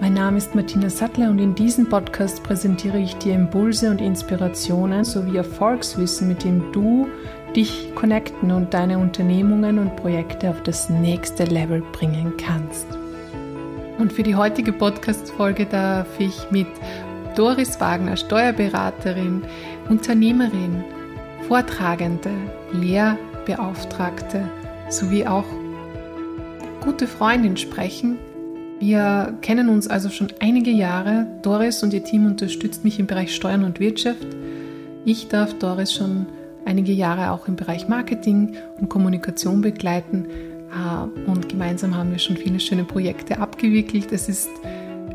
Mein Name ist Martina Sattler und in diesem Podcast präsentiere ich dir Impulse und Inspirationen sowie Erfolgswissen, mit dem du dich connecten und deine Unternehmungen und Projekte auf das nächste Level bringen kannst. Und für die heutige Podcast-Folge darf ich mit Doris Wagner, Steuerberaterin, Unternehmerin, Vortragende, Lehrbeauftragte sowie auch gute Freundin sprechen. Wir kennen uns also schon einige Jahre. Doris und ihr Team unterstützt mich im Bereich Steuern und Wirtschaft. Ich darf Doris schon einige Jahre auch im Bereich Marketing und Kommunikation begleiten. Äh, und gemeinsam haben wir schon viele schöne Projekte abgewickelt. Es ist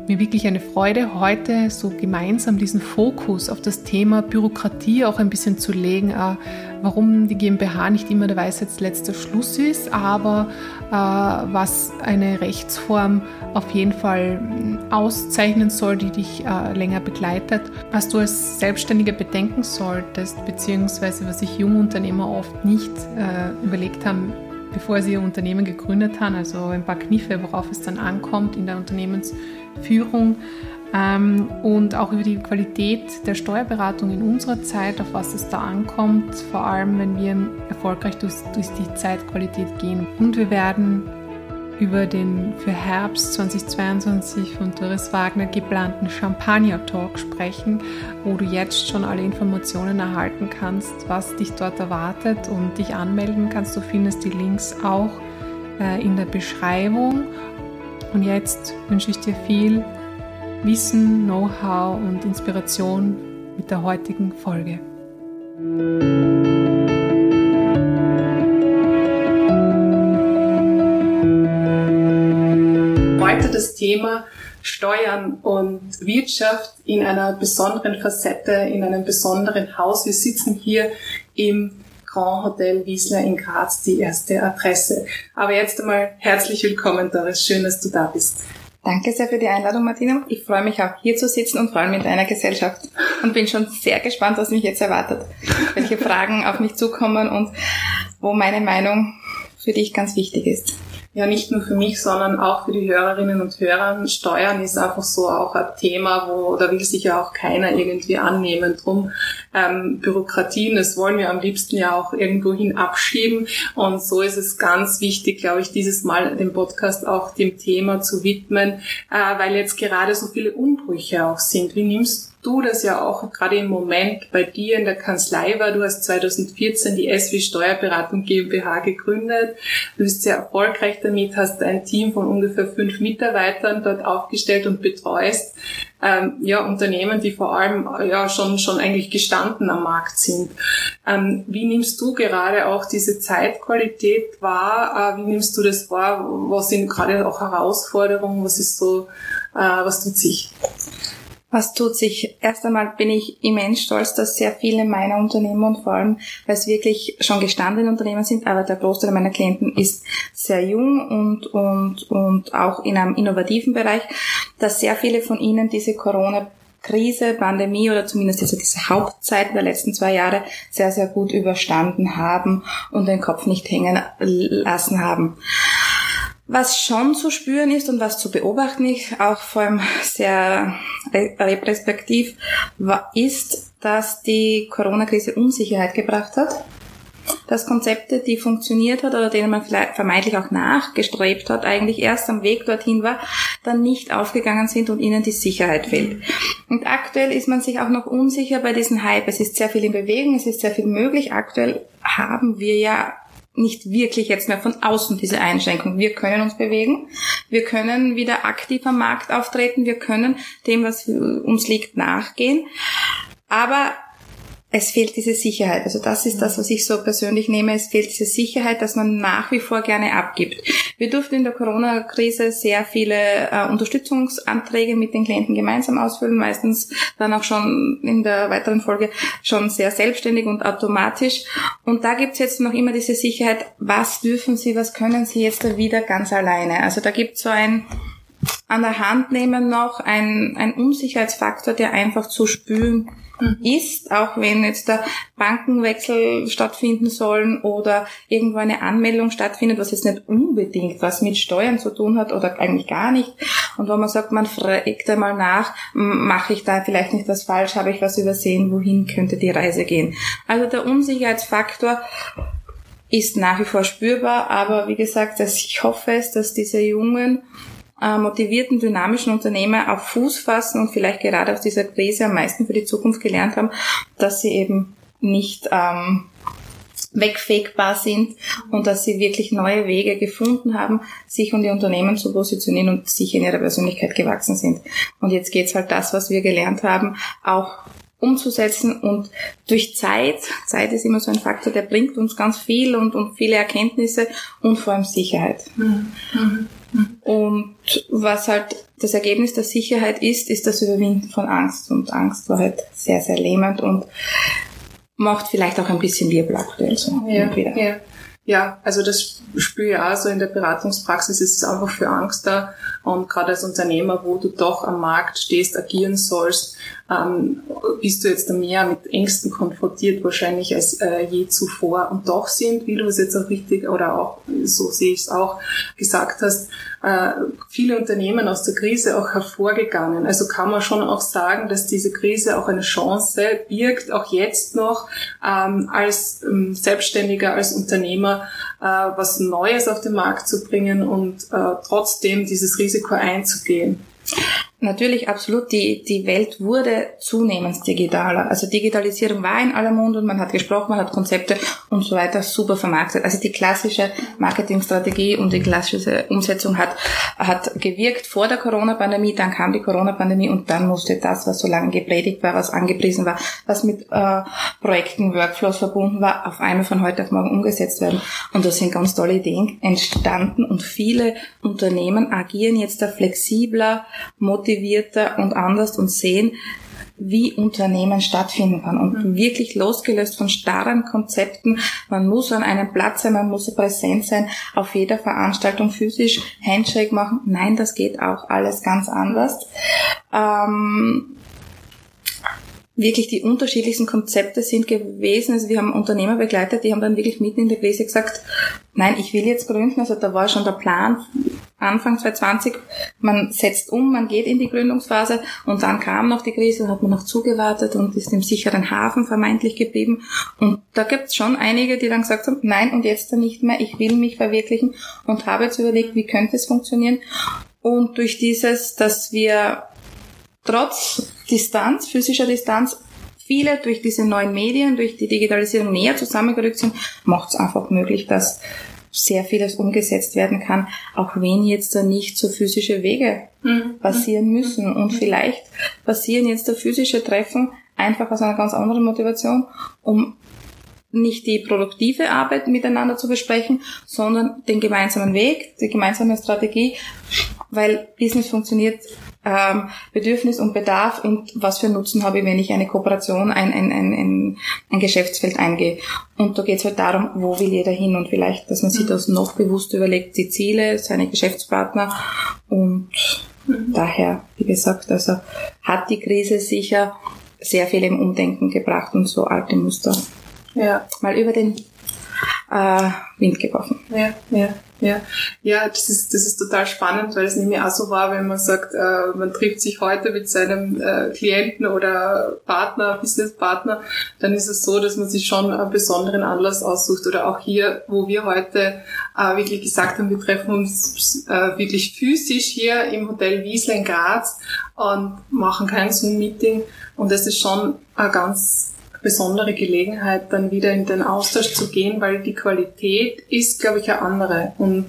mir wirklich eine Freude, heute so gemeinsam diesen Fokus auf das Thema Bürokratie auch ein bisschen zu legen, äh, warum die GmbH nicht immer der Weisheitsletzter Schluss ist, aber äh, was eine Rechtsform auf jeden Fall auszeichnen soll, die dich äh, länger begleitet, was du als Selbstständiger bedenken solltest, beziehungsweise was sich junge Unternehmer oft nicht überlegt haben, bevor sie ihr Unternehmen gegründet haben, also ein paar Kniffe, worauf es dann ankommt in der Unternehmensführung ähm, und auch über die Qualität der Steuerberatung in unserer Zeit, auf was es da ankommt, vor allem wenn wir erfolgreich durch, durch die Zeitqualität gehen. Und wir werden über den für Herbst 2022 von Doris Wagner geplanten Champagner Talk sprechen, wo du jetzt schon alle Informationen erhalten kannst, was dich dort erwartet und dich anmelden kannst. Du findest die Links auch äh, in der Beschreibung. Und jetzt wünsche ich dir viel Wissen, Know-how und Inspiration mit der heutigen Folge. heute das Thema Steuern und Wirtschaft in einer besonderen Facette, in einem besonderen Haus. Wir sitzen hier im Grand Hotel Wiesler in Graz, die erste Adresse. Aber jetzt einmal herzlich willkommen, Doris. Schön, dass du da bist. Danke sehr für die Einladung, Martina. Ich freue mich auch hier zu sitzen und vor allem in deiner Gesellschaft und bin schon sehr gespannt, was mich jetzt erwartet, welche Fragen auf mich zukommen und wo meine Meinung für dich ganz wichtig ist ja nicht nur für mich, sondern auch für die Hörerinnen und Hörer. Steuern ist einfach so auch ein Thema, wo da will sich ja auch keiner irgendwie annehmen. Drum ähm, Bürokratien, das wollen wir am liebsten ja auch irgendwo hin abschieben. Und so ist es ganz wichtig, glaube ich, dieses Mal den Podcast auch dem Thema zu widmen, äh, weil jetzt gerade so viele Umbrüche auch sind. Wie nimmst du das ja auch gerade im Moment bei dir in der Kanzlei war. Du hast 2014 die SW Steuerberatung GmbH gegründet. Du bist sehr erfolgreich damit, hast ein Team von ungefähr fünf Mitarbeitern dort aufgestellt und betreust ähm, ja, Unternehmen, die vor allem ja schon, schon eigentlich gestanden am Markt sind. Ähm, wie nimmst du gerade auch diese Zeitqualität wahr? Äh, wie nimmst du das wahr? Was sind gerade auch Herausforderungen? Was ist so, äh, was tut sich? Was tut sich? Erst einmal bin ich immens stolz, dass sehr viele meiner Unternehmen und vor allem, weil es wirklich schon gestandene Unternehmen sind, aber der Großteil meiner Klienten ist sehr jung und, und, und auch in einem innovativen Bereich, dass sehr viele von ihnen diese Corona Krise, Pandemie oder zumindest diese, diese Hauptzeit der letzten zwei Jahre sehr, sehr gut überstanden haben und den Kopf nicht hängen lassen haben. Was schon zu spüren ist und was zu beobachten ist, auch vor allem sehr retrospektiv, ist, dass die Corona-Krise Unsicherheit gebracht hat. Dass Konzepte, die funktioniert hat oder denen man vielleicht vermeintlich auch nachgestrebt hat, eigentlich erst am Weg dorthin war, dann nicht aufgegangen sind und ihnen die Sicherheit fehlt. Und aktuell ist man sich auch noch unsicher bei diesem Hype. Es ist sehr viel in Bewegung, es ist sehr viel möglich. Aktuell haben wir ja nicht wirklich jetzt mehr von außen diese Einschränkung. Wir können uns bewegen, wir können wieder aktiv am Markt auftreten, wir können dem, was uns liegt, nachgehen. Aber es fehlt diese Sicherheit. Also das ist das, was ich so persönlich nehme. Es fehlt diese Sicherheit, dass man nach wie vor gerne abgibt. Wir durften in der Corona-Krise sehr viele äh, Unterstützungsanträge mit den Klienten gemeinsam ausfüllen, meistens dann auch schon in der weiteren Folge schon sehr selbstständig und automatisch. Und da gibt's jetzt noch immer diese Sicherheit, was dürfen Sie, was können Sie jetzt da wieder ganz alleine. Also da gibt's so ein an der Hand nehmen noch ein, ein Unsicherheitsfaktor, der einfach zu spüren mhm. ist, auch wenn jetzt der Bankenwechsel stattfinden sollen oder irgendwo eine Anmeldung stattfindet, was jetzt nicht unbedingt was mit Steuern zu tun hat oder eigentlich gar nicht. Und wo man sagt, man fragt einmal nach, mache ich da vielleicht nicht was falsch, habe ich was übersehen, wohin könnte die Reise gehen. Also der Unsicherheitsfaktor ist nach wie vor spürbar, aber wie gesagt, dass ich hoffe es, dass diese jungen äh, motivierten, dynamischen Unternehmer auf Fuß fassen und vielleicht gerade aus dieser Krise am meisten für die Zukunft gelernt haben, dass sie eben nicht ähm, wegfegbar sind und dass sie wirklich neue Wege gefunden haben, sich und ihr Unternehmen zu positionieren und sich in ihrer Persönlichkeit gewachsen sind. Und jetzt geht's halt das, was wir gelernt haben, auch umzusetzen und durch Zeit, Zeit ist immer so ein Faktor, der bringt uns ganz viel und, und viele Erkenntnisse und vor allem Sicherheit. Mhm. Mhm. Und was halt das Ergebnis der Sicherheit ist, ist das Überwinden von Angst. Und Angst war halt sehr, sehr lähmend und macht vielleicht auch ein bisschen Wirbel aktuell so. Ja, ja. Ja, also das spüre ich auch so in der Beratungspraxis ist es einfach für Angst da. Und gerade als Unternehmer, wo du doch am Markt stehst, agieren sollst, ähm, bist du jetzt mehr mit Ängsten konfrontiert wahrscheinlich als äh, je zuvor. Und doch sind, wie du es jetzt auch richtig oder auch, so sehe ich es auch, gesagt hast, äh, viele Unternehmen aus der Krise auch hervorgegangen. Also kann man schon auch sagen, dass diese Krise auch eine Chance birgt, auch jetzt noch ähm, als ähm, Selbstständiger, als Unternehmer äh, was Neues auf den Markt zu bringen und äh, trotzdem dieses Risiko einzugehen. Natürlich, absolut. Die, die Welt wurde zunehmend digitaler. Also Digitalisierung war in aller Mund und man hat gesprochen, man hat Konzepte und so weiter super vermarktet. Also die klassische Marketingstrategie und die klassische Umsetzung hat, hat gewirkt vor der Corona-Pandemie, dann kam die Corona-Pandemie und dann musste das, was so lange gepredigt war, was angepriesen war, was mit äh, Projekten, Workflows verbunden war, auf einmal von heute auf morgen umgesetzt werden. Und da sind ganz tolle Ideen entstanden und viele Unternehmen agieren jetzt da flexibler, motivierter und anders und sehen, wie Unternehmen stattfinden kann und mhm. wirklich losgelöst von starren Konzepten. Man muss an einem Platz sein, man muss präsent sein, auf jeder Veranstaltung physisch Handshake machen. Nein, das geht auch alles ganz anders. Ähm, wirklich die unterschiedlichsten Konzepte sind gewesen. Also wir haben Unternehmer begleitet, die haben dann wirklich mitten in der Krise gesagt, nein, ich will jetzt gründen. Also da war schon der Plan Anfang 2020, man setzt um, man geht in die Gründungsphase und dann kam noch die Krise, hat man noch zugewartet und ist im sicheren Hafen vermeintlich geblieben. Und da gibt es schon einige, die dann gesagt haben, nein und jetzt dann nicht mehr, ich will mich verwirklichen und habe jetzt überlegt, wie könnte es funktionieren. Und durch dieses, dass wir trotz Distanz, physischer Distanz, viele durch diese neuen Medien, durch die Digitalisierung näher zusammengerückt sind, macht es einfach möglich, dass sehr vieles umgesetzt werden kann, auch wenn jetzt da nicht so physische Wege mhm. passieren müssen. Und mhm. vielleicht passieren jetzt da physische Treffen einfach aus einer ganz anderen Motivation, um nicht die produktive Arbeit miteinander zu besprechen, sondern den gemeinsamen Weg, die gemeinsame Strategie, weil Business funktioniert ähm, Bedürfnis und Bedarf und was für Nutzen habe ich, wenn ich eine Kooperation, ein, ein, ein, ein, ein Geschäftsfeld eingehe. Und da geht es halt darum, wo will jeder hin und vielleicht, dass man sich mhm. das noch bewusst überlegt, die Ziele, seine Geschäftspartner und mhm. daher, wie gesagt, also hat die Krise sicher sehr viel im Umdenken gebracht und so alte Muster ja. mal über den äh, Wind geworfen. Ja, ja. Ja, ja, das ist, das ist total spannend, weil es nämlich auch so war, wenn man sagt, äh, man trifft sich heute mit seinem äh, Klienten oder Partner, Businesspartner, dann ist es so, dass man sich schon einen besonderen Anlass aussucht. Oder auch hier, wo wir heute äh, wirklich gesagt haben, wir treffen uns äh, wirklich physisch hier im Hotel Wiesler in Graz und machen kein Zoom-Meeting. Und das ist schon ein ganz besondere Gelegenheit, dann wieder in den Austausch zu gehen, weil die Qualität ist, glaube ich, eine andere. Und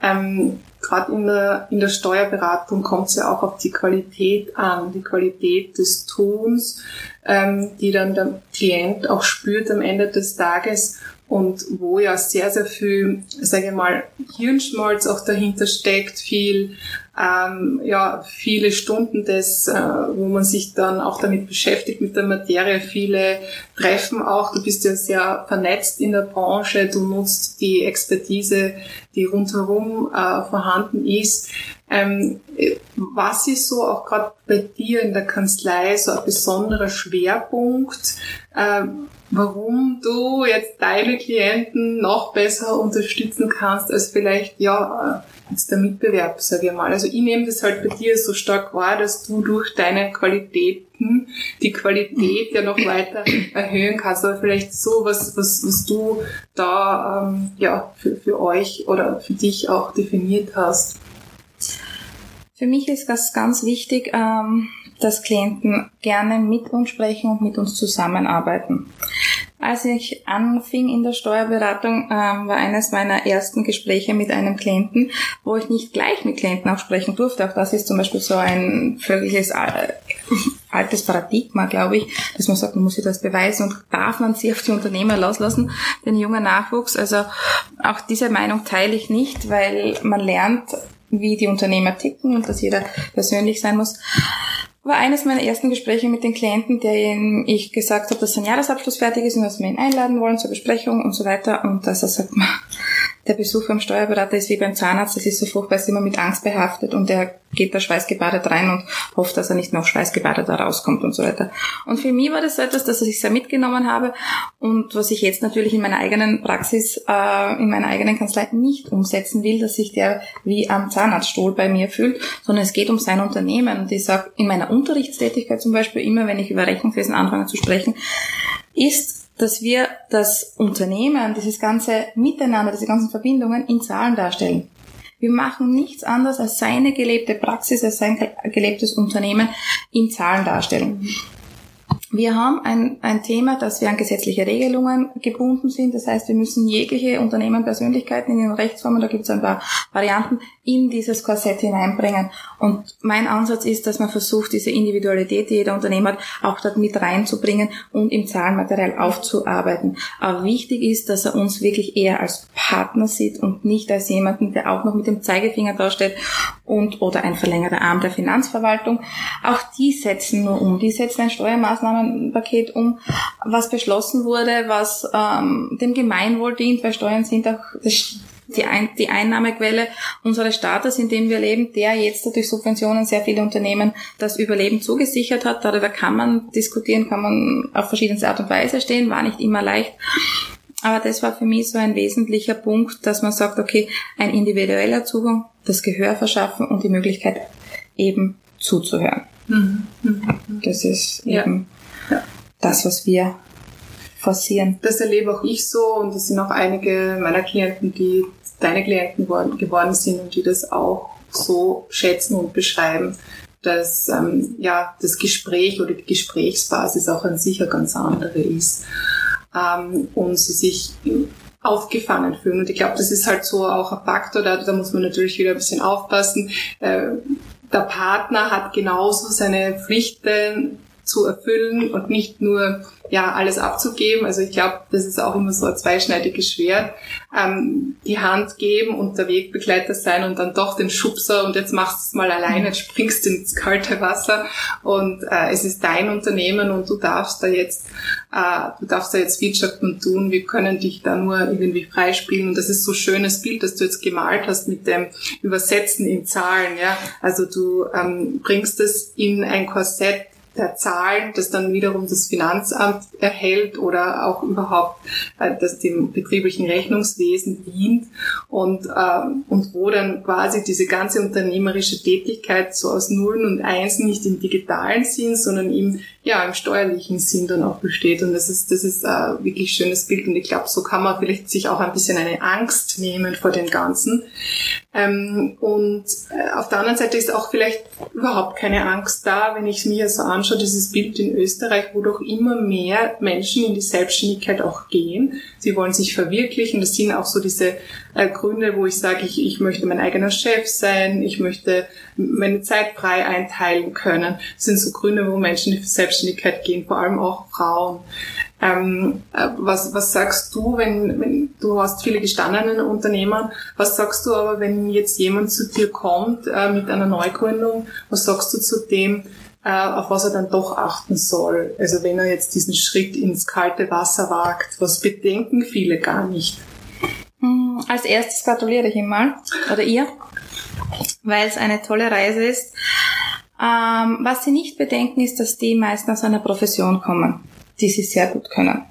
ähm, gerade in der, in der Steuerberatung kommt es ja auch auf die Qualität an, die Qualität des Tuns, ähm, die dann der Klient auch spürt am Ende des Tages und wo ja sehr, sehr viel, sage ich mal, Hirnschmalz auch dahinter steckt, viel, ähm, ja, viele Stunden des, äh, wo man sich dann auch damit beschäftigt, mit der Materie, viele Treffen auch. Du bist ja sehr vernetzt in der Branche, du nutzt die Expertise, die rundherum äh, vorhanden ist. Ähm, was ist so auch gerade bei dir in der Kanzlei so ein besonderer Schwerpunkt? Ähm, warum du jetzt deine Klienten noch besser unterstützen kannst als vielleicht ja jetzt der Mitbewerb, sage ich mal. Also ich nehme das halt bei dir so stark wahr, dass du durch deine Qualitäten die Qualität ja noch weiter erhöhen kannst. Aber vielleicht so was, was, was du da ähm, ja für, für euch oder für dich auch definiert hast. Für mich ist das ganz wichtig, ähm, dass Klienten gerne mit uns sprechen und mit uns zusammenarbeiten. Als ich anfing in der Steuerberatung, ähm, war eines meiner ersten Gespräche mit einem Klienten, wo ich nicht gleich mit Klienten auch sprechen durfte. Auch das ist zum Beispiel so ein völliges äh, altes Paradigma, glaube ich, dass man sagt, man muss sich das beweisen und darf man sie auf die Unternehmer loslassen, den jungen Nachwuchs. Also auch diese Meinung teile ich nicht, weil man lernt wie die Unternehmer ticken und dass jeder persönlich sein muss, war eines meiner ersten Gespräche mit den Klienten, denen ich gesagt habe, dass sein Jahresabschluss fertig ist und dass wir ihn einladen wollen zur Besprechung und so weiter. Und dass er sagt, der Besuch beim Steuerberater ist wie beim Zahnarzt, das ist so furchtbar, ist immer mit Angst behaftet und er geht da schweißgebadet rein und hofft, dass er nicht noch schweißgebadet da rauskommt und so weiter. Und für mich war das so etwas, das ich sehr mitgenommen habe und was ich jetzt natürlich in meiner eigenen Praxis, äh, in meiner eigenen Kanzlei nicht umsetzen will, dass sich der wie am Zahnarztstuhl bei mir fühlt, sondern es geht um sein Unternehmen und ich sage in meiner Unterrichtstätigkeit zum Beispiel immer, wenn ich über Rechnungswesen anfange zu sprechen, ist dass wir das Unternehmen, dieses ganze Miteinander, diese ganzen Verbindungen in Zahlen darstellen. Wir machen nichts anderes als seine gelebte Praxis, als sein gelebtes Unternehmen in Zahlen darstellen. Wir haben ein, ein Thema, dass wir an gesetzliche Regelungen gebunden sind. Das heißt, wir müssen jegliche Unternehmen, Persönlichkeiten in den Rechtsformen, da gibt es ein paar Varianten, in dieses Korsett hineinbringen. Und mein Ansatz ist, dass man versucht, diese Individualität, die jeder Unternehmer hat, auch dort mit reinzubringen und im Zahlenmaterial aufzuarbeiten. Aber wichtig ist, dass er uns wirklich eher als Partner sieht und nicht als jemanden, der auch noch mit dem Zeigefinger darstellt und oder ein verlängerter Arm der Finanzverwaltung. Auch die setzen nur um. Die setzen ein Steuermaßnahmenpaket um, was beschlossen wurde, was ähm, dem Gemeinwohl dient, weil Steuern sind auch die, Ein die Einnahmequelle unseres Staates, in dem wir leben, der jetzt durch Subventionen sehr viele Unternehmen das Überleben zugesichert hat. Darüber kann man diskutieren, kann man auf verschiedenste Art und Weise stehen, war nicht immer leicht. Aber das war für mich so ein wesentlicher Punkt, dass man sagt, okay, ein individueller Zugang, das Gehör verschaffen und die Möglichkeit eben zuzuhören. Mhm. Mhm. Das ist ja. eben das, was wir forcieren. Das erlebe auch ich so und das sind auch einige meiner Klienten, die deine Klienten geworden sind und die das auch so schätzen und beschreiben, dass ähm, ja das Gespräch oder die Gesprächsbasis auch an sich eine ganz andere ist ähm, und sie sich aufgefangen fühlen. Und ich glaube, das ist halt so auch ein Faktor, da, da muss man natürlich wieder ein bisschen aufpassen. Äh, der Partner hat genauso seine Pflichten zu erfüllen und nicht nur ja alles abzugeben. Also ich glaube, das ist auch immer so ein zweischneidiges Schwert. Ähm, die Hand geben und der Wegbegleiter sein und dann doch den Schubser und jetzt machst du es mal alleine, jetzt springst du ins kalte Wasser und äh, es ist dein Unternehmen und du darfst da jetzt, äh, du darfst da jetzt wirtschaften tun. Wir können dich da nur irgendwie freispielen und das ist so schönes Bild, das du jetzt gemalt hast mit dem Übersetzen in Zahlen. Ja, also du ähm, bringst es in ein Korsett der Zahlen, das dann wiederum das Finanzamt erhält oder auch überhaupt äh, das dem betrieblichen Rechnungswesen dient und, äh, und wo dann quasi diese ganze unternehmerische Tätigkeit so aus Nullen und Einsen nicht im digitalen Sinn, sondern im, ja, im steuerlichen Sinn dann auch besteht. Und das ist, das ist ein wirklich schönes Bild. Und ich glaube, so kann man vielleicht sich auch ein bisschen eine Angst nehmen vor dem Ganzen. Ähm, und äh, auf der anderen Seite ist auch vielleicht überhaupt keine Angst da, wenn ich mir so anschaue, dieses Bild in Österreich, wo doch immer mehr Menschen in die Selbstständigkeit auch gehen. Sie wollen sich verwirklichen. Das sind auch so diese äh, Gründe, wo ich sage, ich, ich möchte mein eigener Chef sein, ich möchte meine Zeit frei einteilen können. Das sind so Gründe, wo Menschen die Selbstständigkeit Selbstständigkeit gehen, vor allem auch Frauen. Ähm, äh, was, was sagst du, wenn, wenn du hast viele gestandene Unternehmer, was sagst du aber, wenn jetzt jemand zu dir kommt äh, mit einer Neugründung, was sagst du zu dem, äh, auf was er dann doch achten soll? Also wenn er jetzt diesen Schritt ins kalte Wasser wagt, was bedenken viele gar nicht? Als erstes gratuliere ich ihm mal, oder ihr, weil es eine tolle Reise ist. Ähm, was sie nicht bedenken, ist, dass die meisten aus einer Profession kommen die sie sehr gut können,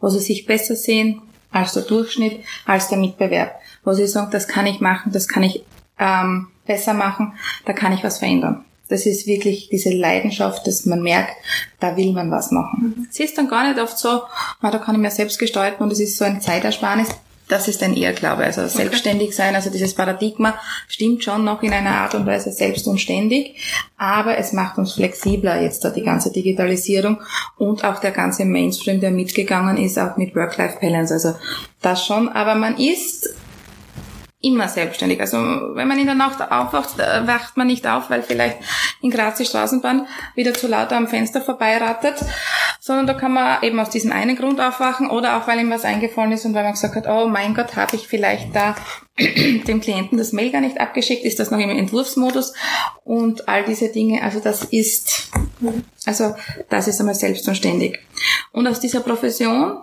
wo sie sich besser sehen als der Durchschnitt, als der Mitbewerb, wo sie sagen, das kann ich machen, das kann ich ähm, besser machen, da kann ich was verändern. Das ist wirklich diese Leidenschaft, dass man merkt, da will man was machen. Mhm. Es ist dann gar nicht oft so, da kann ich mir selbst gestalten und es ist so ein Zeitersparnis. Das ist ein Irrglaube. Also selbstständig sein, also dieses Paradigma stimmt schon noch in einer Art und Weise selbst und ständig, aber es macht uns flexibler jetzt da die ganze Digitalisierung und auch der ganze Mainstream, der mitgegangen ist, auch mit Work-Life-Balance. Also das schon, aber man ist immer selbstständig. Also wenn man in der Nacht aufwacht, äh, wacht man nicht auf, weil vielleicht in Graz die Straßenbahn wieder zu laut am Fenster vorbeiratet, sondern da kann man eben aus diesem einen Grund aufwachen oder auch weil ihm was eingefallen ist und weil man gesagt hat, oh mein Gott, habe ich vielleicht da dem Klienten das Mail gar nicht abgeschickt, ist das noch im Entwurfsmodus und all diese Dinge. Also das ist, also das ist einmal selbstständig. Und aus dieser Profession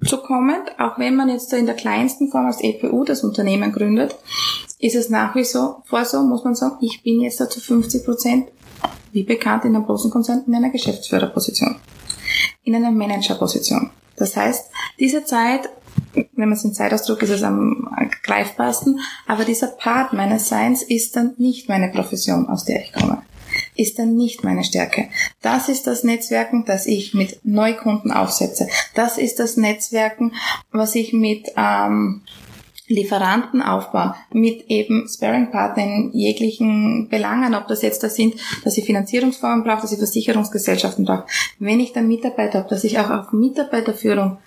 so kommend, auch wenn man jetzt in der kleinsten Form als EPU das Unternehmen gründet, ist es nach wie vor so, muss man sagen, ich bin jetzt da zu 50 Prozent, wie bekannt in einem großen Konzern, in einer Geschäftsführerposition, in einer Managerposition. Das heißt, diese Zeit, wenn man es in Zeitausdruck ist es am greifbarsten, aber dieser Part meines Seins ist dann nicht meine Profession, aus der ich komme ist dann nicht meine Stärke. Das ist das Netzwerken, das ich mit Neukunden aufsetze. Das ist das Netzwerken, was ich mit ähm, Lieferanten aufbauen, mit eben Sparing-Partnern in jeglichen Belangen, ob das jetzt da sind, dass ich Finanzierungsformen brauche, dass ich Versicherungsgesellschaften brauche. Wenn ich dann Mitarbeiter habe, dass ich auch auf Mitarbeiterführung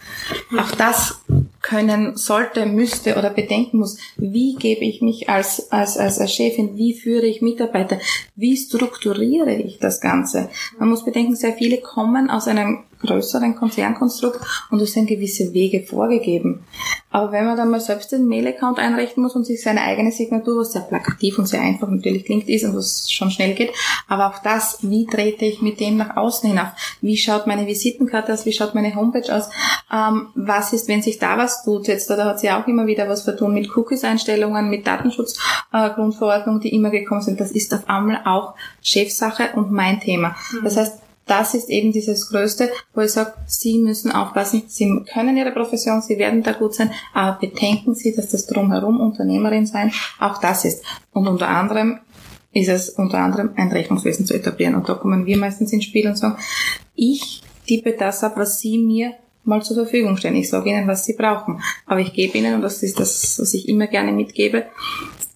auch das können sollte, müsste oder bedenken muss, wie gebe ich mich als, als, als, Chefin, wie führe ich Mitarbeiter, wie strukturiere ich das Ganze. Man muss bedenken, sehr viele kommen aus einem größeren Konzernkonstrukt und es sind gewisse Wege vorgegeben. Aber wenn man dann mal selbst den Mail-Account einrichten muss und sich seine eigene Signatur, was sehr plakativ und sehr einfach natürlich klingt, ist und was schon schnell geht, aber auch das, wie trete ich mit dem nach außen hinauf? Wie schaut meine Visitenkarte aus? Wie schaut meine Homepage aus? Ähm, was ist, wenn sich da was tut? Jetzt, da hat sie auch immer wieder was vertun mit Cookies-Einstellungen, mit Datenschutzgrundverordnungen, äh, die immer gekommen sind. Das ist auf einmal auch Chefsache und mein Thema. Mhm. Das heißt, das ist eben dieses Größte, wo ich sage, Sie müssen aufpassen, Sie können Ihre Profession, Sie werden da gut sein, aber bedenken Sie, dass das drumherum Unternehmerin sein auch das ist. Und unter anderem ist es unter anderem ein Rechnungswesen zu etablieren. Und da kommen wir meistens ins Spiel und sagen, ich tippe das ab, was Sie mir mal zur Verfügung stellen. Ich sage Ihnen, was Sie brauchen. Aber ich gebe Ihnen, und das ist das, was ich immer gerne mitgebe,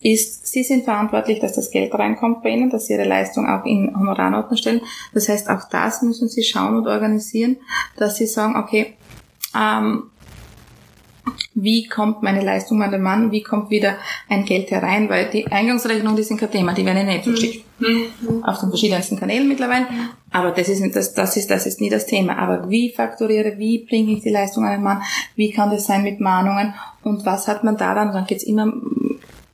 ist, Sie sind verantwortlich, dass das Geld reinkommt bei Ihnen, dass Sie Ihre Leistung auch in Honorarnoten stellen. Das heißt, auch das müssen Sie schauen und organisieren, dass Sie sagen, okay, ähm, wie kommt meine Leistung an den Mann, wie kommt wieder ein Geld herein, weil die Eingangsrechnungen, die sind kein Thema, die werden ja nicht zugeschickt. Mhm. Auf den verschiedensten Kanälen mittlerweile. Aber das ist, nicht, das, das, ist, das ist nie das Thema. Aber wie fakturiere, wie bringe ich die Leistung an den Mann, wie kann das sein mit Mahnungen und was hat man da dann? Dann geht's immer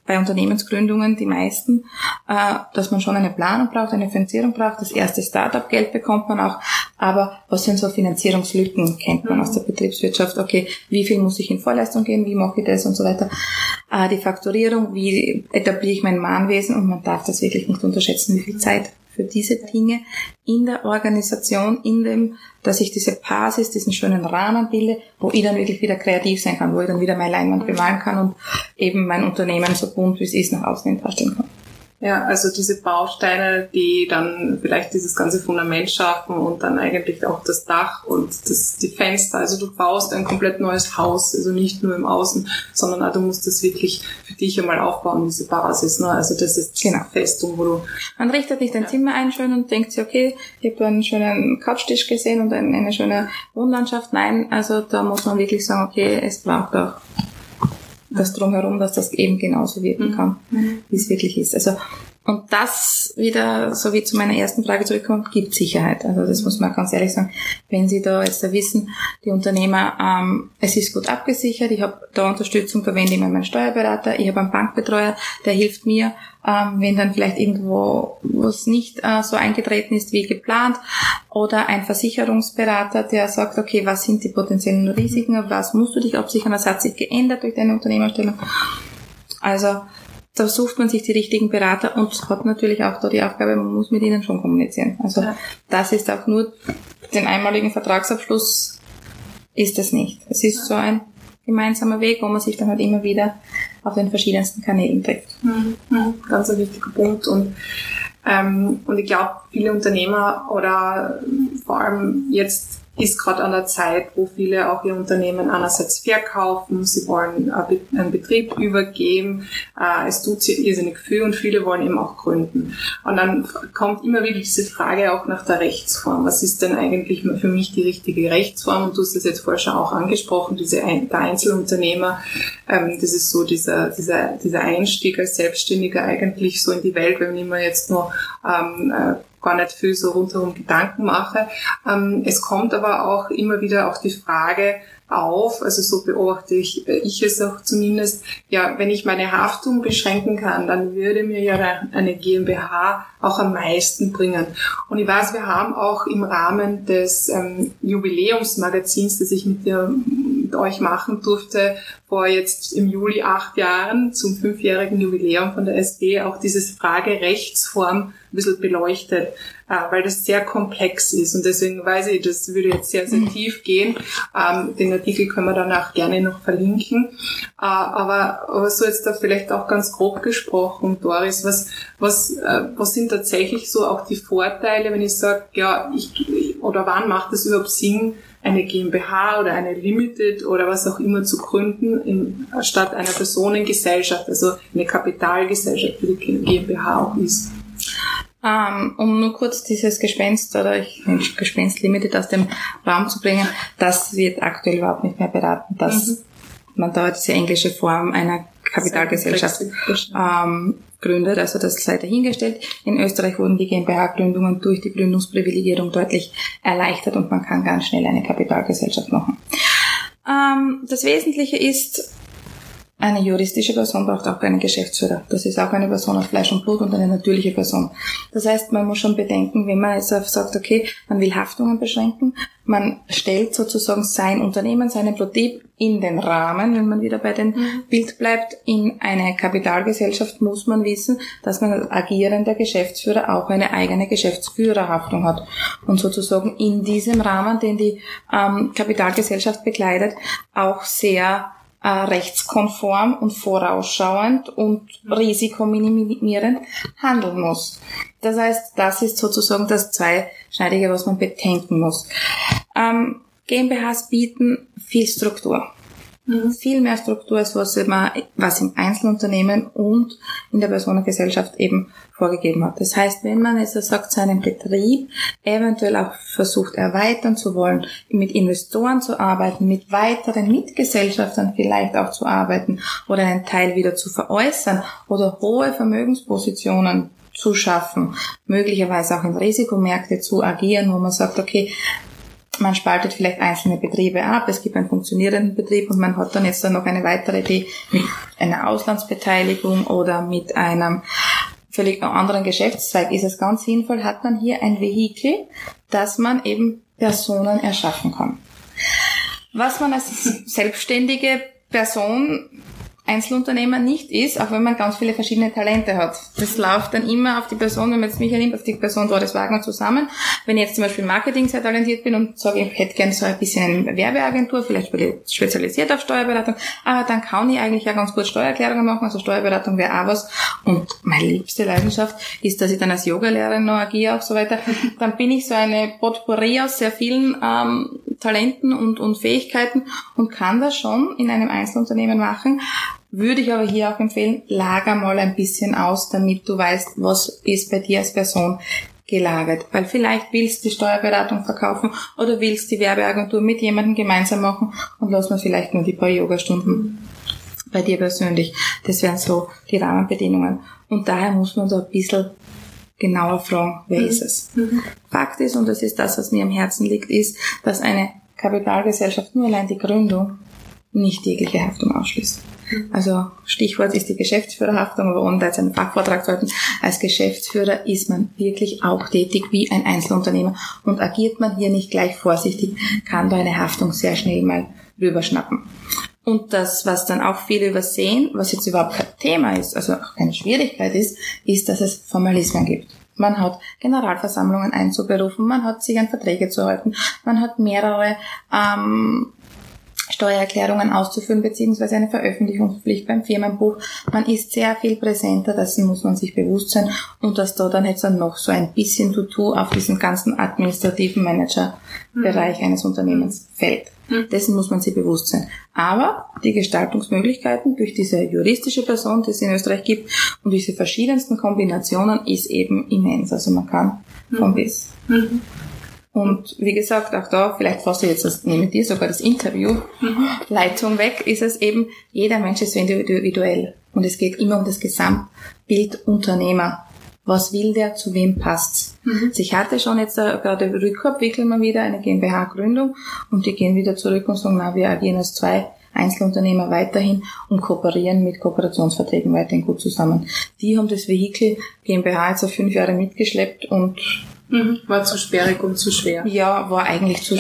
bei Unternehmensgründungen die meisten, äh, dass man schon eine Planung braucht, eine Finanzierung braucht. Das erste Startup-Geld bekommt man auch. Aber was sind so Finanzierungslücken? Kennt man aus der Betriebswirtschaft. Okay, wie viel muss ich in Vorleistung gehen? Wie mache ich das und so weiter? Äh, die Fakturierung, wie etabliere ich mein Mahnwesen? Und man darf das wirklich nicht unterschätzen, wie viel Zeit für diese Dinge in der Organisation, in dem, dass ich diese Basis, diesen schönen Rahmen bilde, wo ich dann wirklich wieder kreativ sein kann, wo ich dann wieder meine Leinwand bemalen kann und eben mein Unternehmen so bunt wie es ist nach außen hin darstellen kann. Ja, also diese Bausteine, die dann vielleicht dieses ganze Fundament schaffen und dann eigentlich auch das Dach und das, die Fenster. Also du baust ein komplett neues Haus, also nicht nur im Außen, sondern auch du musst das wirklich für dich einmal aufbauen, diese Basis. Ne? Also das ist genau. Festung, wo du... Man richtet nicht ein Zimmer ein schön und denkt sich, okay, ich habe einen schönen Couchtisch gesehen und eine schöne Wohnlandschaft. Nein, also da muss man wirklich sagen, okay, es braucht auch das drumherum, dass das eben genauso wirken mhm. kann, mhm. wie es wirklich ist. Also Und das wieder, so wie zu meiner ersten Frage zurückkommt, gibt Sicherheit. Also das muss man ganz ehrlich sagen. Wenn Sie da jetzt wissen, die Unternehmer, ähm, es ist gut abgesichert, ich habe da Unterstützung, da wende ich mir meinen Steuerberater, ich habe einen Bankbetreuer, der hilft mir, ähm, wenn dann vielleicht irgendwo was nicht äh, so eingetreten ist wie geplant, oder ein Versicherungsberater, der sagt, okay, was sind die potenziellen Risiken, was musst du dich absichern, was hat sich geändert durch deine Unternehmerstellung. Also da sucht man sich die richtigen Berater und hat natürlich auch da die Aufgabe, man muss mit ihnen schon kommunizieren. Also ja. das ist auch nur den einmaligen Vertragsabschluss ist es nicht. Es ist so ein gemeinsamer Weg, wo man sich dann halt immer wieder auf den verschiedensten Kanälen trifft. Mhm. Mhm. Ganz ein wichtiger Punkt und ähm, und ich glaube, viele Unternehmer oder vor allem jetzt ist gerade an der Zeit, wo viele auch ihr Unternehmen einerseits verkaufen, sie wollen einen Betrieb übergeben, äh, es tut sich irrsinnig viel und viele wollen eben auch gründen. Und dann kommt immer wieder diese Frage auch nach der Rechtsform. Was ist denn eigentlich für mich die richtige Rechtsform? Und du hast das jetzt vorher schon auch angesprochen, diese der Einzelunternehmer, ähm, das ist so dieser, dieser, dieser Einstieg als Selbstständiger eigentlich so in die Welt, wenn man immer jetzt nur ähm, äh, gar nicht viel so rundherum Gedanken mache. Ähm, es kommt aber auch immer wieder auch die Frage auf, also so beobachte ich, äh, ich es auch zumindest, ja, wenn ich meine Haftung beschränken kann, dann würde mir ja eine GmbH auch am meisten bringen. Und ich weiß, wir haben auch im Rahmen des ähm, Jubiläumsmagazins, das ich mit, dir, mit euch machen durfte, vor jetzt im Juli acht Jahren zum fünfjährigen Jubiläum von der SB auch dieses Frage Rechtsform ein bisschen beleuchtet, äh, weil das sehr komplex ist. Und deswegen weiß ich, das würde jetzt sehr, sehr tief gehen. Ähm, den Artikel können wir danach gerne noch verlinken. Äh, aber, aber so jetzt da vielleicht auch ganz grob gesprochen, Doris, was, was, äh, was sind tatsächlich so auch die Vorteile, wenn ich sage, ja, ich, oder wann macht es überhaupt Sinn, eine GmbH oder eine Limited oder was auch immer zu gründen, in, statt einer Personengesellschaft, also eine Kapitalgesellschaft, wie die GmbH auch ist. Ähm, um nur kurz dieses Gespenst oder ich, Gespenst Limited aus dem Raum zu bringen, das wird aktuell überhaupt nicht mehr beraten, dass mhm. man da diese englische Form einer Kapitalgesellschaft ähm, gründet. Also das sei dahingestellt. In Österreich wurden die GmbH-Gründungen durch die Gründungsprivilegierung deutlich erleichtert und man kann ganz schnell eine Kapitalgesellschaft machen. Ähm, das Wesentliche ist, eine juristische Person braucht auch keinen Geschäftsführer. Das ist auch eine Person aus Fleisch und Blut und eine natürliche Person. Das heißt, man muss schon bedenken, wenn man jetzt sagt, okay, man will Haftungen beschränken, man stellt sozusagen sein Unternehmen, seinen Betrieb in den Rahmen, wenn man wieder bei dem mhm. Bild bleibt, in eine Kapitalgesellschaft muss man wissen, dass man als agierender Geschäftsführer auch eine eigene Geschäftsführerhaftung hat. Und sozusagen in diesem Rahmen, den die ähm, Kapitalgesellschaft bekleidet, auch sehr äh, rechtskonform und vorausschauend und risikominimierend handeln muss. Das heißt, das ist sozusagen das Zweischneidige, was man bedenken muss. Ähm, GmbHs bieten viel Struktur. Mhm. Viel mehr Struktur, als was, man, was im Einzelunternehmen und in der Personengesellschaft eben vorgegeben hat. Das heißt, wenn man jetzt sagt, seinen Betrieb eventuell auch versucht erweitern zu wollen, mit Investoren zu arbeiten, mit weiteren Mitgesellschaftern vielleicht auch zu arbeiten oder einen Teil wieder zu veräußern oder hohe Vermögenspositionen zu schaffen, möglicherweise auch in Risikomärkte zu agieren, wo man sagt, okay, man spaltet vielleicht einzelne Betriebe ab, es gibt einen funktionierenden Betrieb und man hat dann jetzt dann noch eine weitere Idee mit einer Auslandsbeteiligung oder mit einem völlig anderen Geschäftszweig. Ist es ganz sinnvoll, hat man hier ein Vehikel, dass man eben Personen erschaffen kann. Was man als selbstständige Person Einzelunternehmer nicht ist, auch wenn man ganz viele verschiedene Talente hat. Das läuft dann immer auf die Person, wenn man jetzt mich ernimmt, auf die Person Doris Wagner zusammen. Wenn ich jetzt zum Beispiel Marketing sehr talentiert bin und sage, ich hätte gerne so ein bisschen eine Werbeagentur, vielleicht spezialisiert auf Steuerberatung, aber dann kann ich eigentlich ja ganz gut Steuererklärungen machen, also Steuerberatung wäre auch was. Und meine liebste Leidenschaft ist, dass ich dann als Yogalehrerin noch agiere und so weiter. Dann bin ich so eine Potpourri aus sehr vielen ähm, Talenten und, und Fähigkeiten und kann das schon in einem Einzelunternehmen machen. Würde ich aber hier auch empfehlen, lager mal ein bisschen aus, damit du weißt, was ist bei dir als Person gelagert. Weil vielleicht willst du die Steuerberatung verkaufen oder willst die Werbeagentur mit jemandem gemeinsam machen und lass mal vielleicht nur die paar Yogastunden bei dir persönlich. Das wären so die Rahmenbedingungen. Und daher muss man da ein bisschen genauer fragen, wer mhm. ist es. Mhm. Fakt ist, und das ist das, was mir am Herzen liegt, ist, dass eine Kapitalgesellschaft nur allein die Gründung nicht jegliche Haftung ausschließt. Mhm. Also Stichwort ist die Geschäftsführerhaftung, aber ohne da jetzt einen Fachvortrag zu halten, als Geschäftsführer ist man wirklich auch tätig wie ein Einzelunternehmer und agiert man hier nicht gleich vorsichtig, kann da eine Haftung sehr schnell mal rüberschnappen. Und das, was dann auch viele übersehen, was jetzt überhaupt kein Thema ist, also auch keine Schwierigkeit ist, ist, dass es Formalismen gibt. Man hat Generalversammlungen einzuberufen, man hat sich an Verträge zu halten, man hat mehrere ähm, Steuererklärungen auszufüllen, beziehungsweise eine Veröffentlichungspflicht beim Firmenbuch. Man ist sehr viel präsenter, dessen muss man sich bewusst sein und dass da dann jetzt dann noch so ein bisschen To-Do auf diesen ganzen administrativen Manager-Bereich mhm. eines Unternehmens fällt. Mhm. Dessen muss man sich bewusst sein. Aber die Gestaltungsmöglichkeiten durch diese juristische Person, die es in Österreich gibt, und diese verschiedensten Kombinationen ist eben immens. Also man kann von mhm. bis. Und wie gesagt, auch da, vielleicht fast jetzt das, nehme dir sogar das Interview, mhm. Leitung weg, ist es eben, jeder Mensch ist so individuell. Und es geht immer um das Gesamtbild Unternehmer. Was will der, zu wem passt's? Mhm. Ich hatte schon jetzt uh, gerade Rückkopf, wickeln wir wieder eine GmbH-Gründung und die gehen wieder zurück und sagen, na, wir agieren als zwei Einzelunternehmer weiterhin und kooperieren mit Kooperationsverträgen weiterhin gut zusammen. Die haben das Vehikel GmbH jetzt auf fünf Jahre mitgeschleppt und Mhm. War zu sperrig und zu schwer. Ja, war eigentlich zu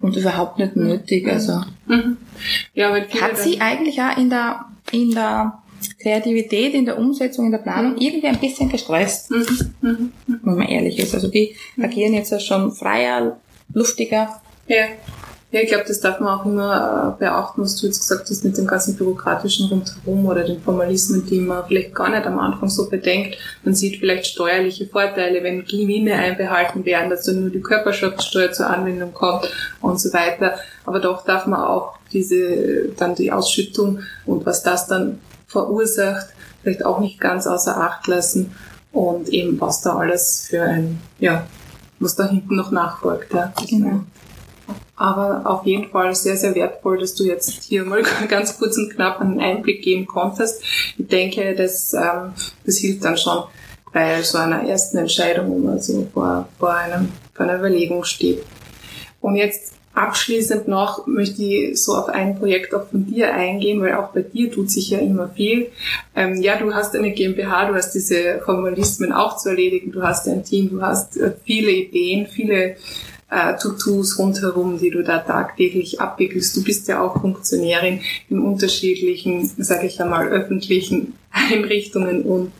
und überhaupt nicht nötig. Also mhm. ja, weil hat sie eigentlich auch in der in der Kreativität, in der Umsetzung, in der Planung mhm. irgendwie ein bisschen gestresst, mhm. Mhm. wenn man ehrlich ist. Also die mhm. agieren jetzt ja schon freier, luftiger. Ja. Ja, ich glaube, das darf man auch immer äh, beachten, was du jetzt gesagt hast mit dem ganzen bürokratischen Rundherum oder den Formalismen, die man vielleicht gar nicht am Anfang so bedenkt. Man sieht vielleicht steuerliche Vorteile, wenn Gewinne einbehalten werden, dass dann nur die Körperschaftssteuer zur Anwendung kommt und so weiter. Aber doch darf man auch diese, dann die Ausschüttung und was das dann verursacht, vielleicht auch nicht ganz außer Acht lassen und eben was da alles für ein, ja, was da hinten noch nachfolgt. Ja. Genau. Aber auf jeden Fall sehr, sehr wertvoll, dass du jetzt hier mal ganz kurz und knapp einen Einblick geben konntest. Ich denke, das, ähm, das hilft dann schon bei so einer ersten Entscheidung, wo man so vor, vor, einem, vor einer Überlegung steht. Und jetzt abschließend noch möchte ich so auf ein Projekt auch von dir eingehen, weil auch bei dir tut sich ja immer viel. Ähm, ja, du hast eine GmbH, du hast diese Formalismen auch zu erledigen, du hast ein Team, du hast äh, viele Ideen, viele äh, Tutus rundherum, die du da tagtäglich abwickelst. Du bist ja auch Funktionärin in unterschiedlichen, sage ich einmal, öffentlichen Einrichtungen und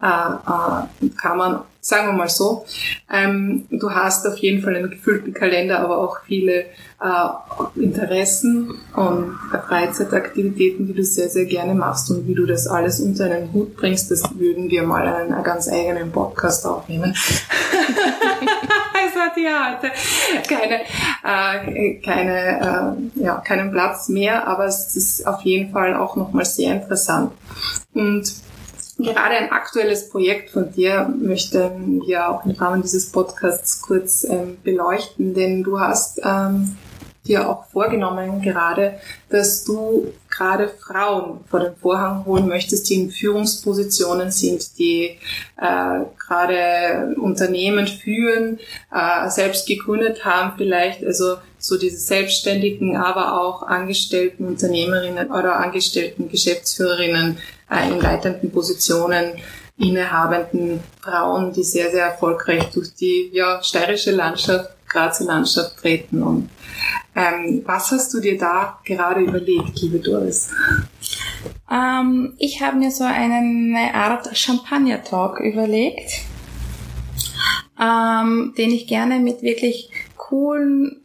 äh, äh, Kammern, sagen wir mal so. Ähm, du hast auf jeden Fall einen gefüllten Kalender, aber auch viele äh, Interessen und Freizeitaktivitäten, die du sehr, sehr gerne machst und wie du das alles unter einen Hut bringst, das würden wir mal einen, einen ganz eigenen Podcast aufnehmen. es hat ja heute keine, äh, keine, äh, ja, keinen Platz mehr, aber es ist auf jeden Fall auch nochmal sehr interessant. Und gerade ein aktuelles Projekt von dir möchten wir auch im Rahmen dieses Podcasts kurz ähm, beleuchten, denn du hast ähm, dir auch vorgenommen gerade, dass du gerade Frauen vor den Vorhang holen möchtest, die in Führungspositionen sind, die äh, gerade Unternehmen führen, äh, selbst gegründet haben vielleicht, also so diese selbstständigen, aber auch angestellten Unternehmerinnen oder angestellten Geschäftsführerinnen äh, in leitenden Positionen innehabenden Frauen, die sehr, sehr erfolgreich durch die ja, steirische Landschaft, Grazer Landschaft treten und ähm, was hast du dir da gerade überlegt, liebe Doris? Ähm, ich habe mir so eine Art Champagner-Talk überlegt, ähm, den ich gerne mit wirklich coolen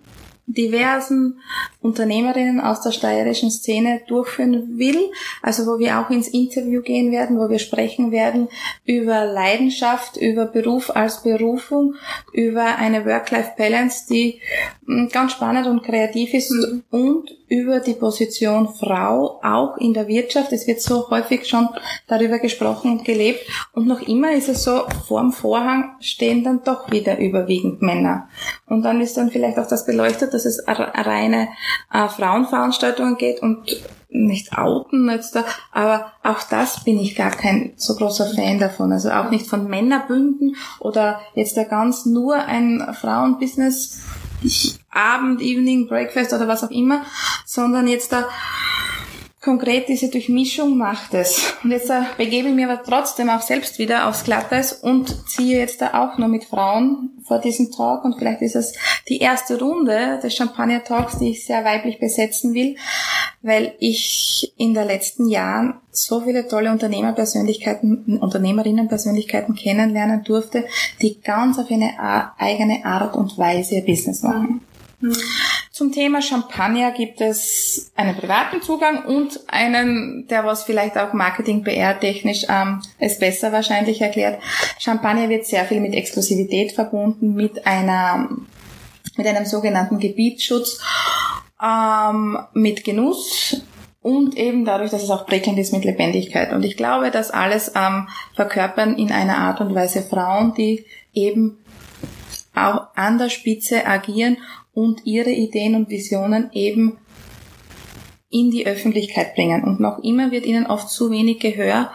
diversen Unternehmerinnen aus der steirischen Szene durchführen will. Also wo wir auch ins Interview gehen werden, wo wir sprechen werden über Leidenschaft, über Beruf als Berufung, über eine Work-Life-Balance, die mm, ganz spannend und kreativ ist mhm. und über die Position Frau auch in der Wirtschaft. Es wird so häufig schon darüber gesprochen und gelebt. Und noch immer ist es so, vorm Vorhang stehen dann doch wieder überwiegend Männer. Und dann ist dann vielleicht auch das beleuchtet, dass es reine äh, Frauenveranstaltungen geht und nicht outen jetzt da, aber auch das bin ich gar kein so großer Fan davon. Also auch nicht von Männerbünden oder jetzt da ganz nur ein Frauenbusiness Abend, Evening, Breakfast oder was auch immer, sondern jetzt da konkret diese Durchmischung macht es. Und jetzt äh, begebe ich mir aber trotzdem auch selbst wieder aufs Glatteis und ziehe jetzt da auch nur mit Frauen vor diesem Talk und vielleicht ist es die erste Runde des Champagner Talks, die ich sehr weiblich besetzen will, weil ich in den letzten Jahren so viele tolle Unternehmerpersönlichkeiten, Unternehmerinnenpersönlichkeiten kennenlernen durfte, die ganz auf eine eigene Art und Weise Business machen. Mhm. Zum Thema Champagner gibt es einen privaten Zugang und einen, der was vielleicht auch Marketing, PR technisch ähm, es besser wahrscheinlich erklärt. Champagner wird sehr viel mit Exklusivität verbunden, mit einer mit einem sogenannten Gebietsschutz, ähm, mit Genuss und eben dadurch, dass es auch prickelnd ist mit Lebendigkeit. Und ich glaube, dass alles ähm, verkörpern in einer Art und Weise Frauen, die eben auch an der Spitze agieren und ihre Ideen und Visionen eben in die Öffentlichkeit bringen. Und noch immer wird ihnen oft zu wenig Gehör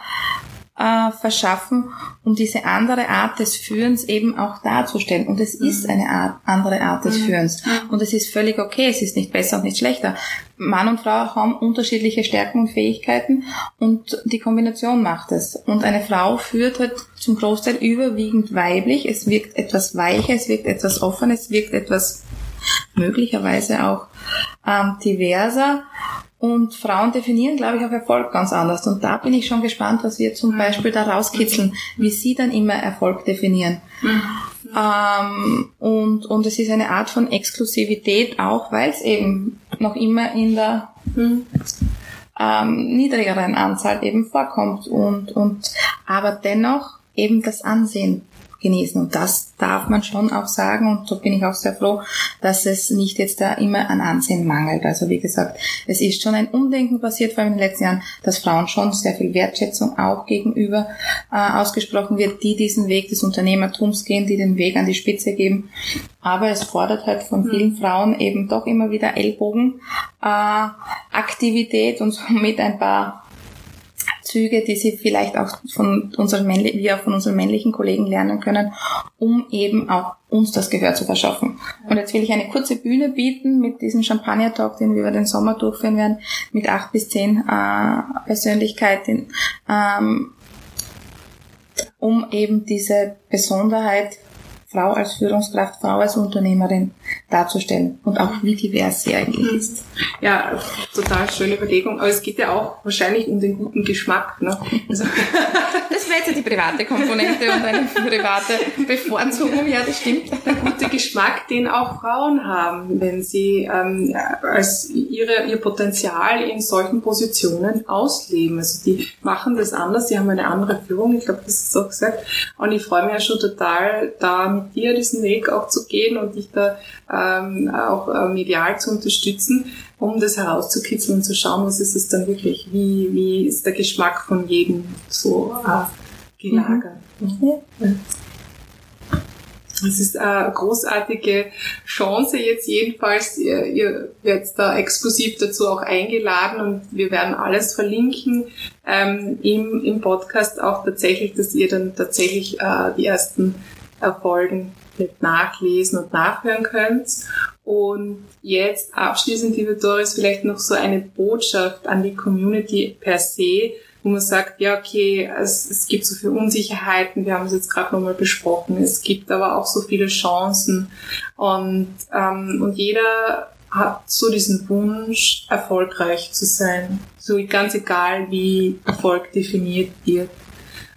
äh, verschaffen, um diese andere Art des Führens eben auch darzustellen. Und es mhm. ist eine Art, andere Art des mhm. Führens. Und es ist völlig okay, es ist nicht besser und nicht schlechter. Mann und Frau haben unterschiedliche Stärken und Fähigkeiten und die Kombination macht es. Und eine Frau führt halt zum Großteil überwiegend weiblich. Es wirkt etwas weicher, es wirkt etwas offener, es wirkt etwas möglicherweise auch ähm, diverser. Und Frauen definieren, glaube ich, auch Erfolg ganz anders. Und da bin ich schon gespannt, was wir zum Beispiel da rauskitzeln, wie sie dann immer Erfolg definieren. Ähm, und, und es ist eine Art von Exklusivität auch, weil es eben noch immer in der ähm, niedrigeren Anzahl eben vorkommt. Und, und aber dennoch eben das Ansehen genießen. Und das darf man schon auch sagen. Und so bin ich auch sehr froh, dass es nicht jetzt da immer an Ansehen mangelt. Also wie gesagt, es ist schon ein Umdenken passiert, vor allem in den letzten Jahren, dass Frauen schon sehr viel Wertschätzung auch gegenüber äh, ausgesprochen wird, die diesen Weg des Unternehmertums gehen, die den Weg an die Spitze geben. Aber es fordert halt von vielen mhm. Frauen eben doch immer wieder Ellbogen, äh, Aktivität und somit ein paar Züge, die sie vielleicht auch von unseren männlichen, wir von unseren männlichen Kollegen lernen können, um eben auch uns das Gehör zu verschaffen. Und jetzt will ich eine kurze Bühne bieten mit diesem Champagner-Talk, den wir über den Sommer durchführen werden, mit acht bis zehn äh, Persönlichkeiten, ähm, um eben diese Besonderheit Frau als Führungskraft, Frau als Unternehmerin darzustellen und auch wie divers sie eigentlich mhm. ist. Ja, total schöne Überlegung. Aber es geht ja auch wahrscheinlich um den guten Geschmack. Ne? Also das wäre jetzt die private Komponente und eine private Bevorzugung. Ja, das stimmt. Der gute Geschmack, den auch Frauen haben, wenn sie ähm, als ihre, ihr Potenzial in solchen Positionen ausleben. Also die machen das anders, sie haben eine andere Führung. Ich glaube, das ist so gesagt. Und ich freue mich ja schon total, da mit dir diesen Weg auch zu gehen und dich da ähm, auch äh, medial zu unterstützen, um das herauszukitzeln und zu schauen, was ist es dann wirklich, wie, wie ist der Geschmack von jedem so äh, gelagert. Mhm. Ja. Es ist eine großartige Chance jetzt jedenfalls. Ihr, ihr werdet da exklusiv dazu auch eingeladen und wir werden alles verlinken ähm, im, im Podcast auch tatsächlich, dass ihr dann tatsächlich äh, die ersten Erfolgen nachlesen und nachhören könnt. Und jetzt abschließend, liebe Doris, vielleicht noch so eine Botschaft an die Community per se, wo man sagt, ja, okay, es, es gibt so viele Unsicherheiten, wir haben es jetzt gerade nochmal besprochen, es gibt aber auch so viele Chancen und, ähm, und jeder hat so diesen Wunsch, erfolgreich zu sein. So ganz egal, wie Erfolg definiert wird.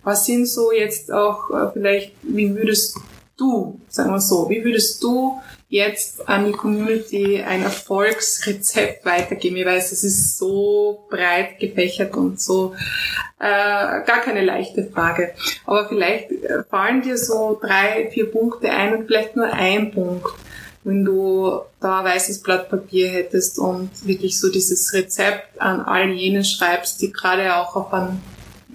Was sind so jetzt auch äh, vielleicht, wie würdest du, sagen wir so, wie würdest du jetzt an die Community ein Erfolgsrezept weitergeben? Ich weiß, es ist so breit gefächert und so äh, gar keine leichte Frage. Aber vielleicht äh, fallen dir so drei, vier Punkte ein und vielleicht nur ein Punkt, wenn du da weißes Blatt Papier hättest und wirklich so dieses Rezept an all jene schreibst, die gerade auch auf einem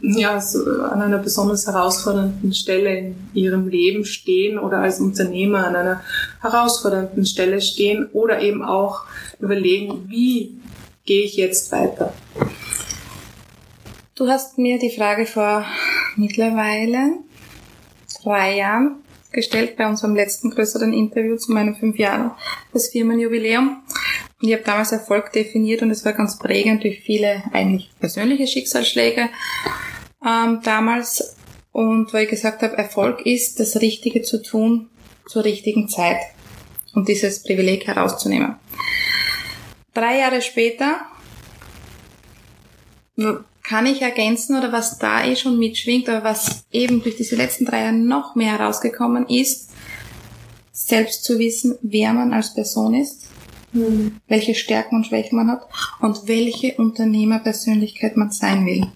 ja, so an einer besonders herausfordernden Stelle in ihrem Leben stehen oder als Unternehmer an einer herausfordernden Stelle stehen oder eben auch überlegen, wie gehe ich jetzt weiter. Du hast mir die Frage vor mittlerweile drei Jahren gestellt bei unserem letzten größeren Interview zu meinen fünf Jahren das Firmenjubiläum. Ich habe damals Erfolg definiert und es war ganz prägend durch viele eigentlich persönliche Schicksalsschläge ähm, damals. Und weil ich gesagt habe, Erfolg ist, das Richtige zu tun zur richtigen Zeit und dieses Privileg herauszunehmen. Drei Jahre später kann ich ergänzen oder was da eh schon mitschwingt, aber was eben durch diese letzten drei Jahre noch mehr herausgekommen ist, selbst zu wissen, wer man als Person ist, mhm. welche Stärken und Schwächen man hat und welche Unternehmerpersönlichkeit man sein will.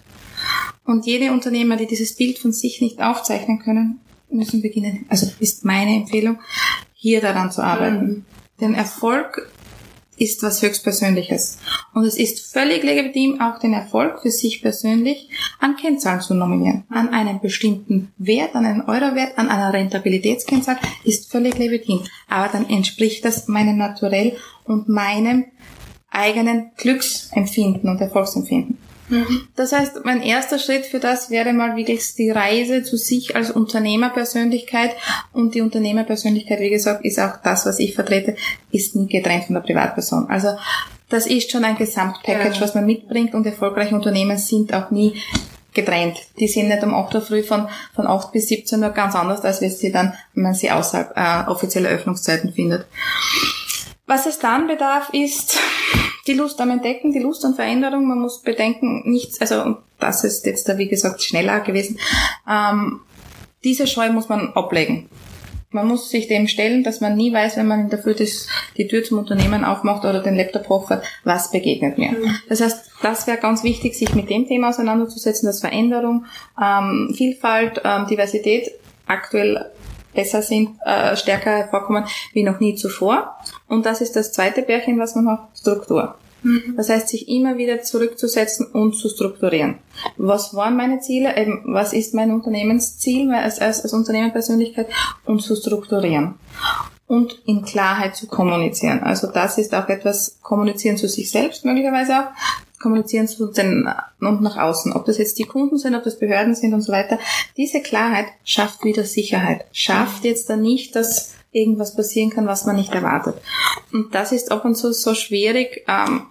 Und jede Unternehmer, die dieses Bild von sich nicht aufzeichnen können, müssen beginnen, also ist meine Empfehlung, hier daran zu arbeiten. Mhm. Denn Erfolg ist was höchstpersönliches. Und es ist völlig legitim, auch den Erfolg für sich persönlich an Kennzahlen zu nominieren. An einen bestimmten Wert, an einen Eurowert, an einer Rentabilitätskennzahl ist völlig legitim. Aber dann entspricht das meinem Naturell und meinem eigenen Glücksempfinden und Erfolgsempfinden. Mhm. Das heißt, mein erster Schritt für das wäre mal wirklich die Reise zu sich als Unternehmerpersönlichkeit. Und die Unternehmerpersönlichkeit, wie gesagt, ist auch das, was ich vertrete, ist nie getrennt von der Privatperson. Also das ist schon ein Gesamtpackage, ja. was man mitbringt und erfolgreiche Unternehmen sind auch nie getrennt. Die sind nicht um 8 Uhr früh von, von 8 bis 17 Uhr ganz anders, als wenn sie dann, wenn man sie außerhalb äh, offizieller Öffnungszeiten findet. Was es dann bedarf, ist die Lust am Entdecken, die Lust an Veränderung. Man muss bedenken, nichts, also das ist jetzt da wie gesagt schneller gewesen. Ähm, diese Scheu muss man ablegen. Man muss sich dem stellen, dass man nie weiß, wenn man in der Früh das, die Tür zum Unternehmen aufmacht oder den Laptop hochfährt, was begegnet mir. Mhm. Das heißt, das wäre ganz wichtig, sich mit dem Thema auseinanderzusetzen, dass Veränderung, ähm, Vielfalt, ähm, Diversität aktuell besser sind, äh, stärker hervorkommen wie noch nie zuvor. Und das ist das zweite Bärchen, was man hat, Struktur. Mhm. Das heißt, sich immer wieder zurückzusetzen und zu strukturieren. Was waren meine Ziele? Eben, was ist mein Unternehmensziel als, als, als Unternehmerpersönlichkeit? Und zu strukturieren. Und in Klarheit zu kommunizieren. Also das ist auch etwas, kommunizieren zu sich selbst möglicherweise auch, kommunizieren zu den und nach außen, ob das jetzt die Kunden sind, ob das Behörden sind und so weiter. Diese Klarheit schafft wieder Sicherheit, schafft jetzt dann nicht, dass irgendwas passieren kann, was man nicht erwartet. Und das ist ab und zu so schwierig, ähm,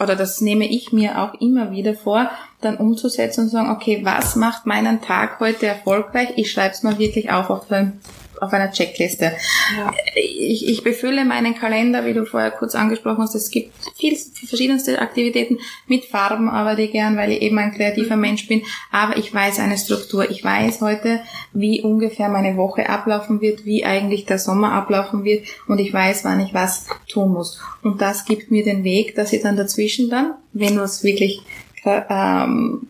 oder das nehme ich mir auch immer wieder vor, dann umzusetzen und sagen, okay, was macht meinen Tag heute erfolgreich? Ich schreibe es mal wirklich auf auf ein auf einer Checkliste. Ja. Ich, ich befülle meinen Kalender, wie du vorher kurz angesprochen hast. Es gibt viel, verschiedenste Aktivitäten mit Farben, arbeite ich gern, weil ich eben ein kreativer mhm. Mensch bin. Aber ich weiß eine Struktur. Ich weiß heute, wie ungefähr meine Woche ablaufen wird, wie eigentlich der Sommer ablaufen wird und ich weiß, wann ich was tun muss. Und das gibt mir den Weg, dass ich dann dazwischen dann, wenn was wirklich ähm,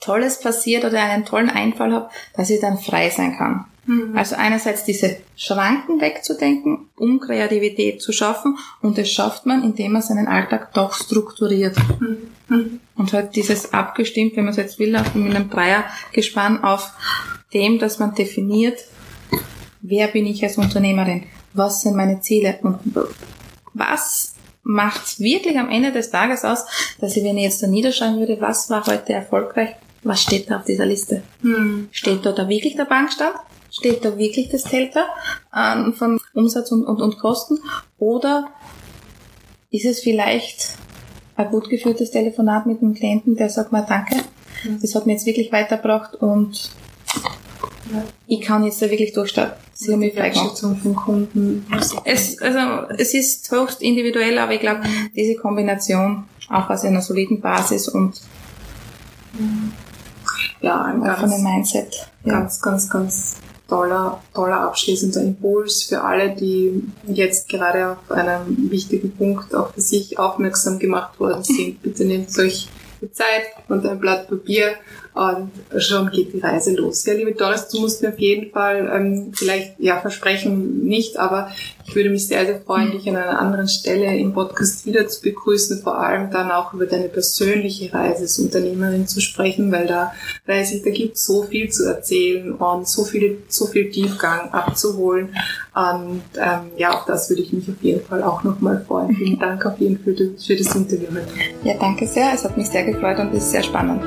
Tolles passiert oder einen tollen Einfall habe, dass ich dann frei sein kann. Mhm. Also einerseits diese Schranken wegzudenken, um Kreativität zu schaffen und das schafft man, indem man seinen Alltag doch strukturiert. Mhm. Und halt dieses abgestimmt, wenn man es jetzt will, auch mit einem Dreiergespann auf dem, dass man definiert, wer bin ich als Unternehmerin, was sind meine Ziele und was macht wirklich am Ende des Tages aus, dass ich, wenn ich jetzt da niederschreiben würde, was war heute erfolgreich, was steht da auf dieser Liste? Hm. Steht da, da wirklich der Bankstand? Steht da wirklich das Delta ähm, von Umsatz und, und, und Kosten? Oder ist es vielleicht ein gut geführtes Telefonat mit einem Klienten, der sagt mal Danke, das hat mir jetzt wirklich weitergebracht und ja. ich kann jetzt da wirklich durchstarten. Sie haben mich freigemacht. vom Kunden. Es, also, es ist höchst individuell, aber ich glaube, diese Kombination, auch aus einer soliden Basis und ja, ein ganz, von Mindset. Ganz, ja. ganz, ganz toller, toller abschließender Impuls für alle, die jetzt gerade auf einen wichtigen Punkt auch für sich aufmerksam gemacht worden sind. Bitte nehmt euch die Zeit und ein Blatt Papier und schon geht die Reise los. Ja, liebe Doris, du musst mir auf jeden Fall ähm, vielleicht, ja, versprechen nicht, aber ich würde mich sehr, sehr freuen, dich an einer anderen Stelle im Podcast wieder zu begrüßen, vor allem dann auch über deine persönliche Reise als Unternehmerin zu sprechen, weil da weiß ich, da gibt es so viel zu erzählen und so viel, so viel Tiefgang abzuholen. Und ähm, ja, auf das würde ich mich auf jeden Fall auch nochmal freuen. Vielen Dank auf jeden Fall für, für das Interview. Ja, danke sehr. Es hat mich sehr gefreut und ist sehr spannend.